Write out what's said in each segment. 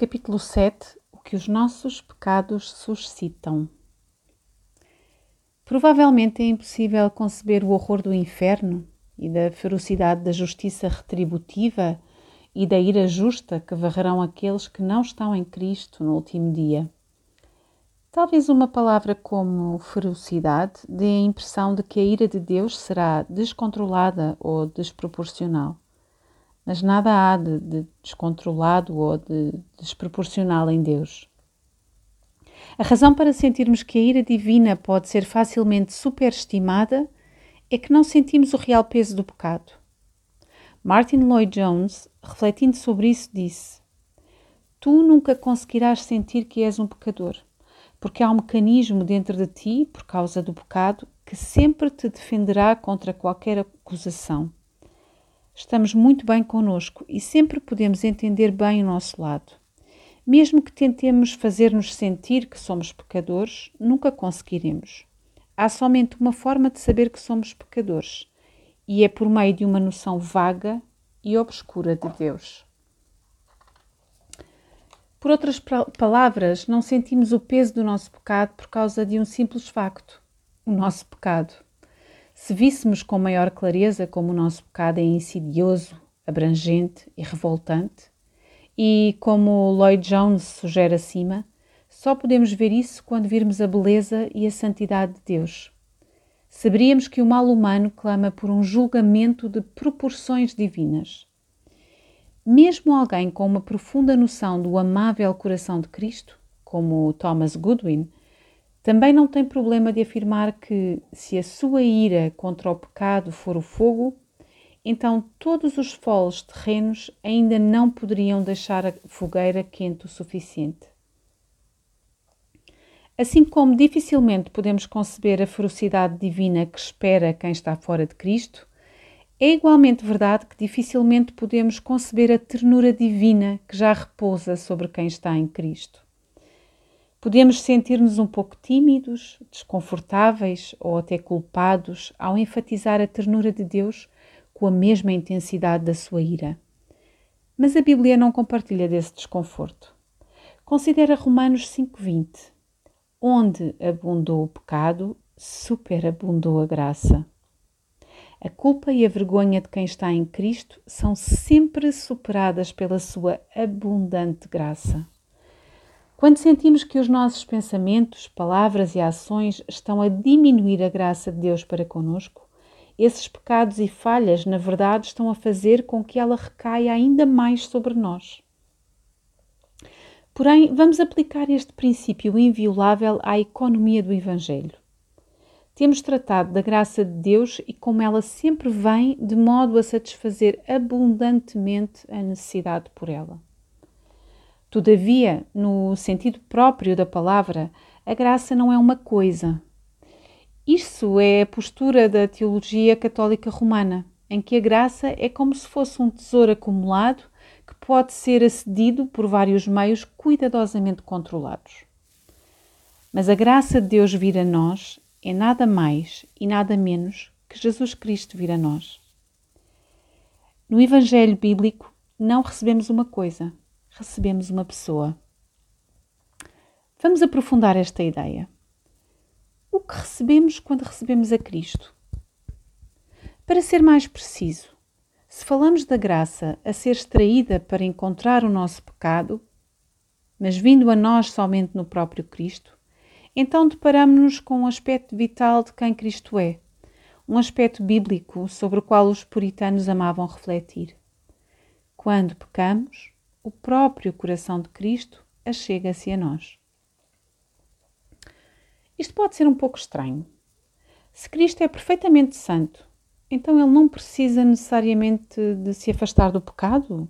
Capítulo 7 O que os nossos pecados suscitam. Provavelmente é impossível conceber o horror do inferno e da ferocidade da justiça retributiva e da ira justa que varrerão aqueles que não estão em Cristo no último dia. Talvez uma palavra como ferocidade dê a impressão de que a ira de Deus será descontrolada ou desproporcional. Mas nada há de, de descontrolado ou de desproporcional em Deus. A razão para sentirmos que a ira divina pode ser facilmente superestimada é que não sentimos o real peso do pecado. Martin Lloyd Jones, refletindo sobre isso, disse: Tu nunca conseguirás sentir que és um pecador porque há um mecanismo dentro de ti, por causa do pecado, que sempre te defenderá contra qualquer acusação. Estamos muito bem conosco e sempre podemos entender bem o nosso lado. Mesmo que tentemos fazer-nos sentir que somos pecadores, nunca conseguiremos. Há somente uma forma de saber que somos pecadores, e é por meio de uma noção vaga e obscura de Deus. Por outras palavras, não sentimos o peso do nosso pecado por causa de um simples facto: o nosso pecado. Se víssemos com maior clareza como o nosso pecado é insidioso, abrangente e revoltante, e como Lloyd Jones sugere acima, só podemos ver isso quando virmos a beleza e a santidade de Deus. Saberíamos que o mal humano clama por um julgamento de proporções divinas mesmo alguém com uma profunda noção do amável coração de Cristo, como Thomas Goodwin, também não tem problema de afirmar que, se a sua ira contra o pecado for o fogo, então todos os foles terrenos ainda não poderiam deixar a fogueira quente o suficiente. Assim como dificilmente podemos conceber a ferocidade divina que espera quem está fora de Cristo, é igualmente verdade que dificilmente podemos conceber a ternura divina que já repousa sobre quem está em Cristo. Podemos sentir-nos um pouco tímidos, desconfortáveis ou até culpados ao enfatizar a ternura de Deus com a mesma intensidade da sua ira. Mas a Bíblia não compartilha desse desconforto. Considera Romanos 5:20. Onde abundou o pecado, superabundou a graça. A culpa e a vergonha de quem está em Cristo são sempre superadas pela sua abundante graça. Quando sentimos que os nossos pensamentos, palavras e ações estão a diminuir a graça de Deus para conosco, esses pecados e falhas, na verdade, estão a fazer com que ela recaia ainda mais sobre nós. Porém, vamos aplicar este princípio inviolável à economia do Evangelho temos tratado da graça de Deus e como ela sempre vem de modo a satisfazer abundantemente a necessidade por ela. Todavia, no sentido próprio da palavra, a graça não é uma coisa. Isso é a postura da teologia católica romana, em que a graça é como se fosse um tesouro acumulado que pode ser acedido por vários meios cuidadosamente controlados. Mas a graça de Deus vir a nós é nada mais e nada menos que Jesus Cristo vir a nós. No Evangelho bíblico, não recebemos uma coisa, recebemos uma pessoa. Vamos aprofundar esta ideia. O que recebemos quando recebemos a Cristo? Para ser mais preciso, se falamos da graça a ser extraída para encontrar o nosso pecado, mas vindo a nós somente no próprio Cristo, então deparamos-nos com um aspecto vital de quem Cristo é, um aspecto bíblico sobre o qual os puritanos amavam refletir. Quando pecamos, o próprio coração de Cristo achega-se a nós. Isto pode ser um pouco estranho. Se Cristo é perfeitamente santo, então ele não precisa necessariamente de se afastar do pecado?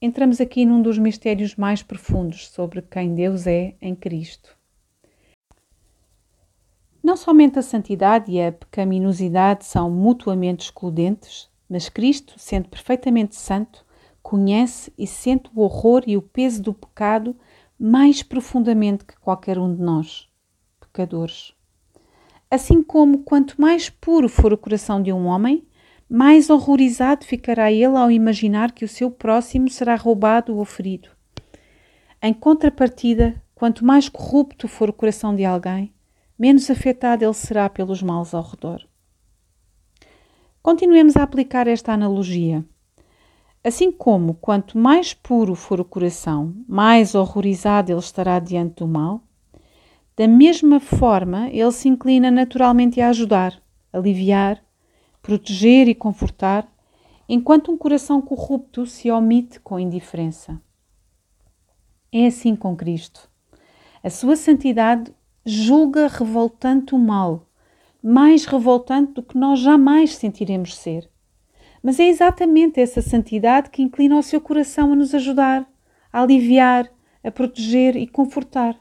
entramos aqui num dos mistérios mais profundos sobre quem Deus é em Cristo. Não somente a santidade e a pecaminosidade são mutuamente excludentes, mas Cristo, sendo perfeitamente santo, conhece e sente o horror e o peso do pecado mais profundamente que qualquer um de nós, pecadores. Assim como quanto mais puro for o coração de um homem, mais horrorizado ficará ele ao imaginar que o seu próximo será roubado ou ferido. Em contrapartida, quanto mais corrupto for o coração de alguém, menos afetado ele será pelos males ao redor. Continuemos a aplicar esta analogia. Assim como quanto mais puro for o coração, mais horrorizado ele estará diante do mal, da mesma forma ele se inclina naturalmente a ajudar, aliviar, proteger e confortar, enquanto um coração corrupto se omite com indiferença. É assim com Cristo. A sua santidade julga revoltante o mal, mais revoltante do que nós jamais sentiremos ser. Mas é exatamente essa santidade que inclina o seu coração a nos ajudar, a aliviar, a proteger e confortar.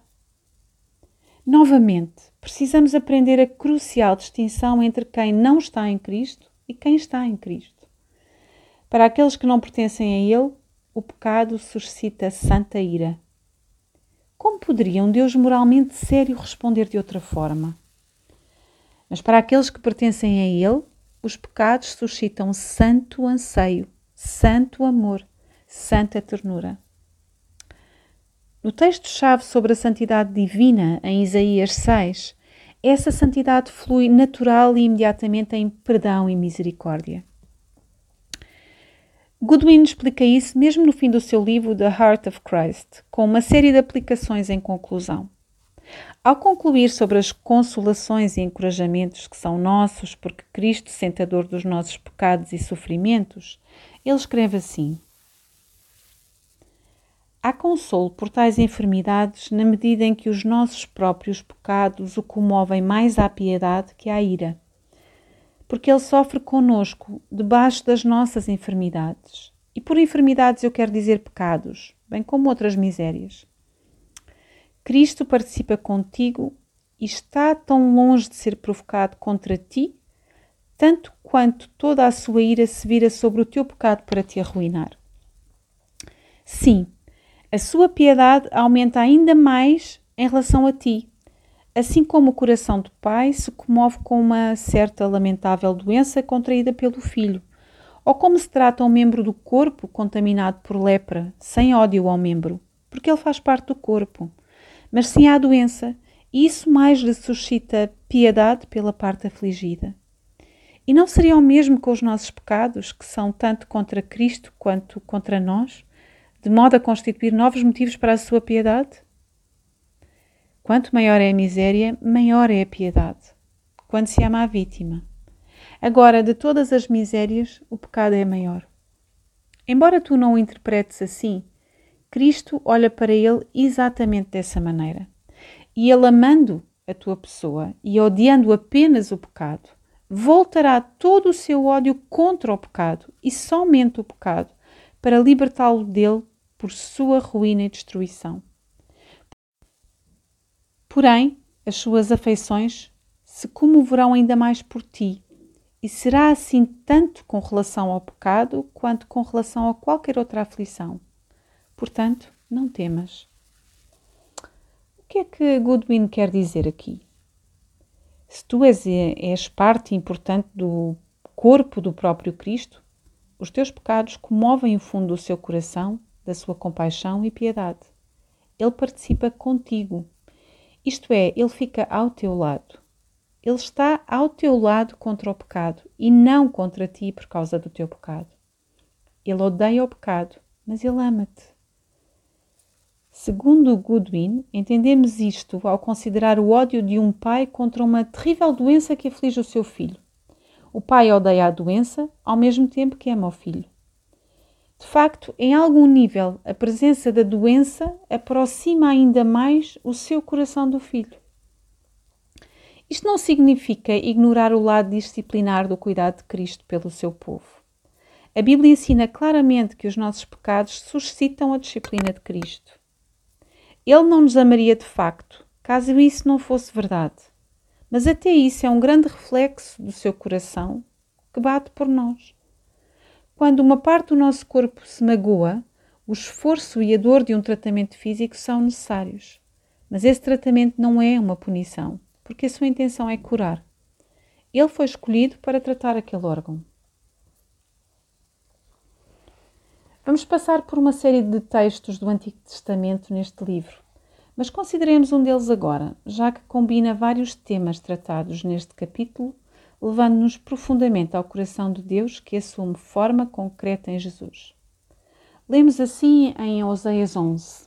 Novamente, precisamos aprender a crucial distinção entre quem não está em Cristo e quem está em Cristo. Para aqueles que não pertencem a Ele, o pecado suscita santa ira. Como poderia um Deus moralmente sério responder de outra forma? Mas para aqueles que pertencem a Ele, os pecados suscitam santo anseio, santo amor, santa ternura. No texto-chave sobre a santidade divina, em Isaías 6, essa santidade flui natural e imediatamente em perdão e misericórdia. Goodwin explica isso mesmo no fim do seu livro The Heart of Christ, com uma série de aplicações em conclusão. Ao concluir sobre as consolações e encorajamentos que são nossos porque Cristo sentador dos nossos pecados e sofrimentos, ele escreve assim: Há consolo por tais enfermidades na medida em que os nossos próprios pecados o comovem mais à piedade que à ira porque Ele sofre conosco debaixo das nossas enfermidades. E por enfermidades eu quero dizer pecados, bem como outras misérias. Cristo participa contigo e está tão longe de ser provocado contra ti, tanto quanto toda a sua ira se vira sobre o teu pecado para te arruinar. Sim, a sua piedade aumenta ainda mais em relação a ti, assim como o coração do pai se comove com uma certa lamentável doença contraída pelo filho, ou como se trata um membro do corpo contaminado por lepra, sem ódio ao membro, porque ele faz parte do corpo. Mas sim há doença, e isso mais lhe suscita piedade pela parte afligida. E não seria o mesmo com os nossos pecados, que são tanto contra Cristo quanto contra nós, de modo a constituir novos motivos para a sua piedade? Quanto maior é a miséria, maior é a piedade. Quando se ama a vítima. Agora, de todas as misérias, o pecado é maior. Embora tu não o interpretes assim, Cristo olha para ele exatamente dessa maneira. E ele, amando a tua pessoa e odiando apenas o pecado, voltará todo o seu ódio contra o pecado e somente o pecado para libertá-lo dele por sua ruína e destruição. Porém, as suas afeições se comoverão ainda mais por ti, e será assim tanto com relação ao pecado quanto com relação a qualquer outra aflição. Portanto, não temas. O que é que Goodwin quer dizer aqui? Se tu és, és parte importante do corpo do próprio Cristo, os teus pecados comovem o fundo do seu coração, da sua compaixão e piedade. Ele participa contigo isto é, ele fica ao teu lado. Ele está ao teu lado contra o pecado e não contra ti por causa do teu pecado. Ele odeia o pecado, mas ele ama-te. Segundo Goodwin, entendemos isto ao considerar o ódio de um pai contra uma terrível doença que aflige o seu filho. O pai odeia a doença ao mesmo tempo que ama o filho. De facto, em algum nível, a presença da doença aproxima ainda mais o seu coração do filho. Isto não significa ignorar o lado disciplinar do cuidado de Cristo pelo seu povo. A Bíblia ensina claramente que os nossos pecados suscitam a disciplina de Cristo. Ele não nos amaria de facto, caso isso não fosse verdade. Mas até isso é um grande reflexo do seu coração que bate por nós. Quando uma parte do nosso corpo se magoa, o esforço e a dor de um tratamento físico são necessários. Mas esse tratamento não é uma punição, porque a sua intenção é curar. Ele foi escolhido para tratar aquele órgão. Vamos passar por uma série de textos do Antigo Testamento neste livro, mas consideremos um deles agora, já que combina vários temas tratados neste capítulo, levando-nos profundamente ao coração de Deus que assume forma concreta em Jesus. Lemos assim em Oséias 11: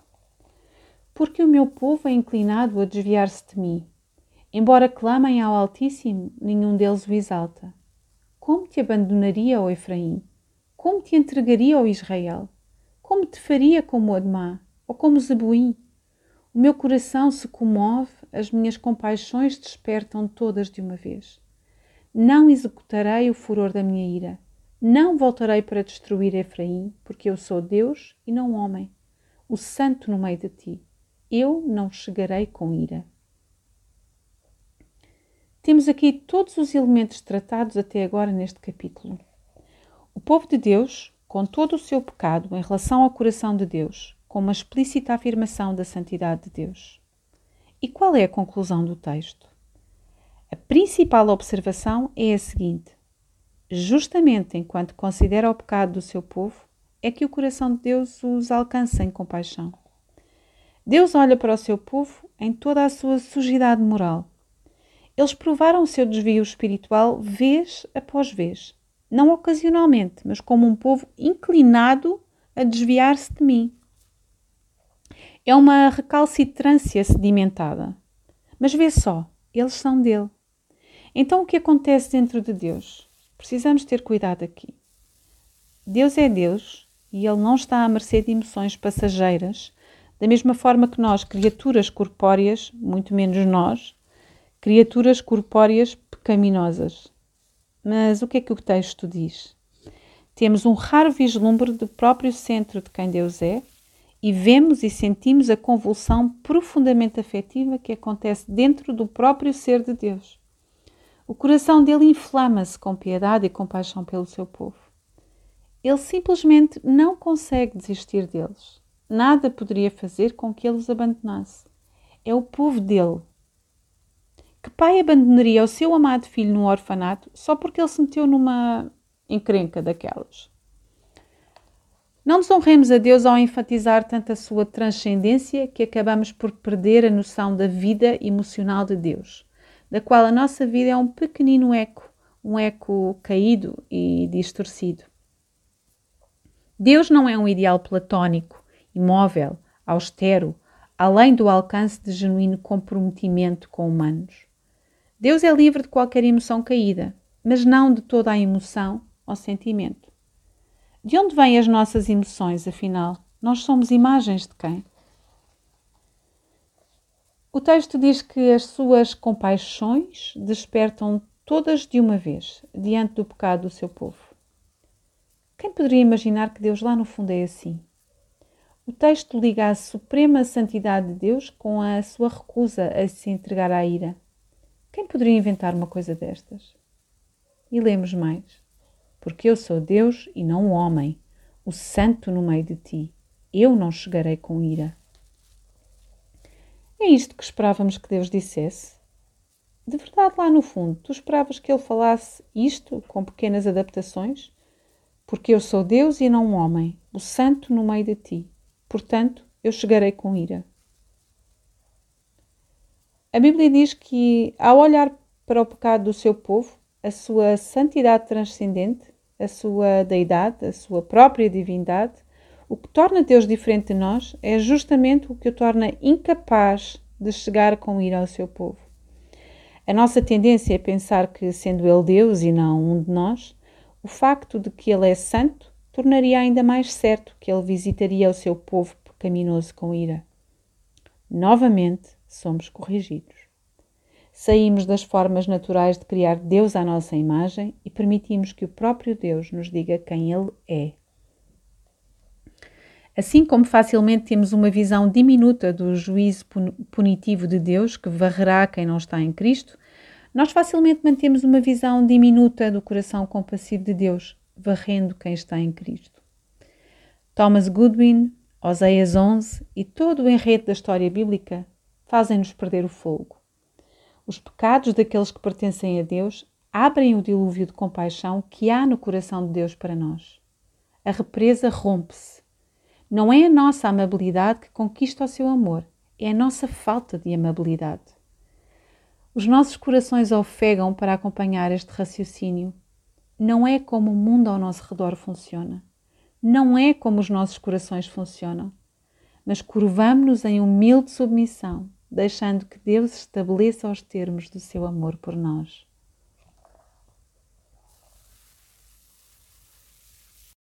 Porque o meu povo é inclinado a desviar-se de mim. Embora clamem ao Altíssimo, nenhum deles o exalta. Como te abandonaria, ó Efraim? Como te entregaria ao Israel? Como te faria como Admá ou como Zebuim? O meu coração se comove, as minhas compaixões despertam todas de uma vez. Não executarei o furor da minha ira. Não voltarei para destruir Efraim, porque eu sou Deus e não homem, o santo no meio de ti. Eu não chegarei com ira. Temos aqui todos os elementos tratados até agora neste capítulo. O povo de Deus, com todo o seu pecado em relação ao coração de Deus, com uma explícita afirmação da santidade de Deus. E qual é a conclusão do texto? A principal observação é a seguinte: justamente enquanto considera o pecado do seu povo, é que o coração de Deus os alcança em compaixão. Deus olha para o seu povo em toda a sua sujidade moral. Eles provaram o seu desvio espiritual vez após vez não ocasionalmente, mas como um povo inclinado a desviar-se de mim. É uma recalcitrância sedimentada. Mas vê só, eles são dele. Então o que acontece dentro de Deus? Precisamos ter cuidado aqui. Deus é Deus e ele não está à mercê de emoções passageiras, da mesma forma que nós, criaturas corpóreas, muito menos nós, criaturas corpóreas pecaminosas. Mas o que é que o texto diz? Temos um raro vislumbre do próprio centro de quem Deus é e vemos e sentimos a convulsão profundamente afetiva que acontece dentro do próprio ser de Deus. O coração dele inflama-se com piedade e compaixão pelo seu povo. Ele simplesmente não consegue desistir deles. Nada poderia fazer com que ele os abandonasse. É o povo dele que pai abandonaria o seu amado filho no orfanato só porque ele se meteu numa encrenca daquelas? Não desonremos a Deus ao enfatizar tanto a sua transcendência que acabamos por perder a noção da vida emocional de Deus, da qual a nossa vida é um pequenino eco, um eco caído e distorcido. Deus não é um ideal platónico, imóvel, austero, além do alcance de genuíno comprometimento com humanos. Deus é livre de qualquer emoção caída, mas não de toda a emoção ou sentimento. De onde vêm as nossas emoções, afinal? Nós somos imagens de quem? O texto diz que as suas compaixões despertam todas de uma vez diante do pecado do seu povo. Quem poderia imaginar que Deus lá no fundo é assim? O texto liga a suprema santidade de Deus com a sua recusa a se entregar à ira. Quem poderia inventar uma coisa destas? E lemos mais. Porque eu sou Deus e não o homem, o santo no meio de ti. Eu não chegarei com ira. É isto que esperávamos que Deus dissesse? De verdade, lá no fundo, tu esperavas que ele falasse isto com pequenas adaptações? Porque eu sou Deus e não um homem, o santo no meio de ti. Portanto, eu chegarei com ira. A Bíblia diz que, ao olhar para o pecado do seu povo, a sua santidade transcendente, a sua deidade, a sua própria divindade, o que torna Deus diferente de nós é justamente o que o torna incapaz de chegar com ira ao seu povo. A nossa tendência é pensar que, sendo Ele Deus e não um de nós, o facto de que Ele é santo tornaria ainda mais certo que Ele visitaria o seu povo pecaminoso com ira. Novamente, somos corrigidos. Saímos das formas naturais de criar Deus à nossa imagem e permitimos que o próprio Deus nos diga quem Ele é. Assim como facilmente temos uma visão diminuta do juízo punitivo de Deus que varrerá quem não está em Cristo, nós facilmente mantemos uma visão diminuta do coração compassivo de Deus, varrendo quem está em Cristo. Thomas Goodwin, Oséias 11 e todo o enredo da história bíblica fazem-nos perder o fogo. Os pecados daqueles que pertencem a Deus abrem o dilúvio de compaixão que há no coração de Deus para nós. a represa rompe-se. Não é a nossa amabilidade que conquista o seu amor, é a nossa falta de amabilidade. Os nossos corações ofegam para acompanhar este raciocínio. Não é como o mundo ao nosso redor funciona. Não é como os nossos corações funcionam. Mas curvamos-nos em humilde submissão, deixando que Deus estabeleça os termos do seu amor por nós.